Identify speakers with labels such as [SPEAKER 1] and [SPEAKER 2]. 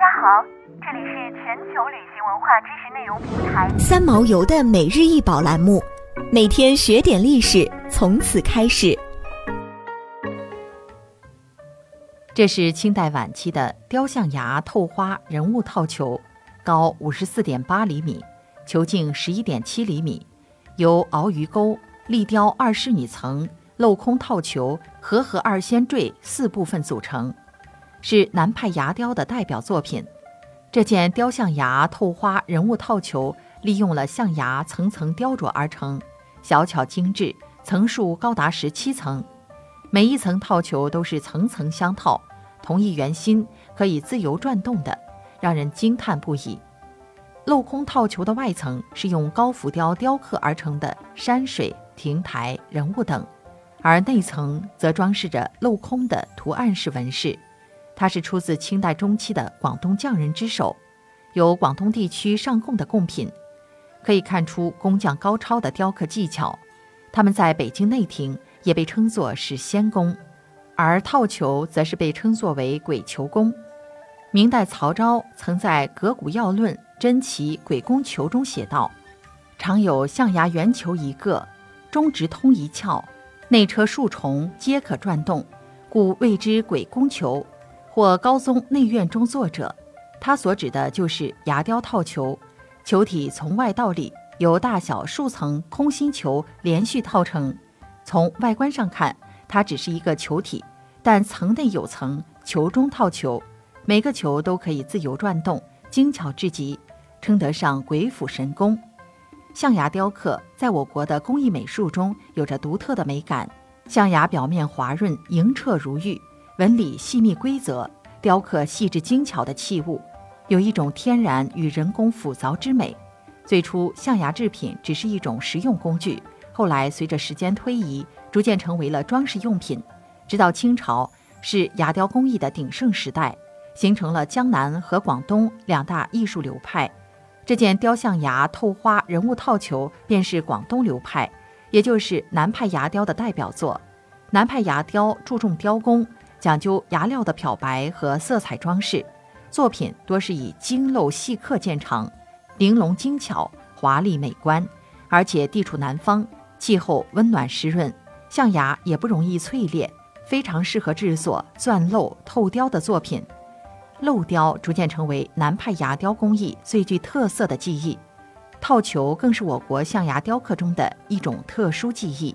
[SPEAKER 1] 家好，这里是全球旅行文化知识内容平台
[SPEAKER 2] 三毛游的每日一宝栏目，每天学点历史，从此开始。
[SPEAKER 3] 这是清代晚期的雕象牙透花人物套球，高五十四点八厘米，球径十一点七厘米，由鳌鱼钩、立雕二仕女层、镂空套球、和合二仙坠四部分组成。是南派牙雕的代表作品。这件雕象牙透花人物套球，利用了象牙层层雕琢而成，小巧精致，层数高达十七层。每一层套球都是层层相套，同一圆心，可以自由转动的，让人惊叹不已。镂空套球的外层是用高浮雕雕刻而成的山水、亭台、人物等，而内层则装饰着镂空的图案式纹饰。它是出自清代中期的广东匠人之手，有广东地区上贡的贡品，可以看出工匠高超的雕刻技巧。他们在北京内廷也被称作是仙工，而套球则是被称作为鬼球工。明代曹昭曾在《革古要论·珍奇鬼工球》中写道：“常有象牙圆球一个，中直通一窍，内车数重，皆可转动，故谓之鬼工球。”或高宗内院中作者，他所指的就是牙雕套球，球体从外到里由大小数层空心球连续套成。从外观上看，它只是一个球体，但层内有层，球中套球，每个球都可以自由转动，精巧至极，称得上鬼斧神工。象牙雕刻在我国的工艺美术中有着独特的美感，象牙表面滑润莹澈如玉。纹理细密规则，雕刻细致精巧的器物，有一种天然与人工复凿之美。最初，象牙制品只是一种实用工具，后来随着时间推移，逐渐成为了装饰用品。直到清朝，是牙雕工艺的鼎盛时代，形成了江南和广东两大艺术流派。这件雕象牙透花人物套球便是广东流派，也就是南派牙雕的代表作。南派牙雕注重雕工。讲究牙料的漂白和色彩装饰，作品多是以精镂细刻见长，玲珑精巧，华丽美观。而且地处南方，气候温暖湿润，象牙也不容易脆裂，非常适合制作钻镂透雕的作品。镂雕逐渐成为南派牙雕工艺最具特色的技艺，套球更是我国象牙雕刻中的一种特殊技艺。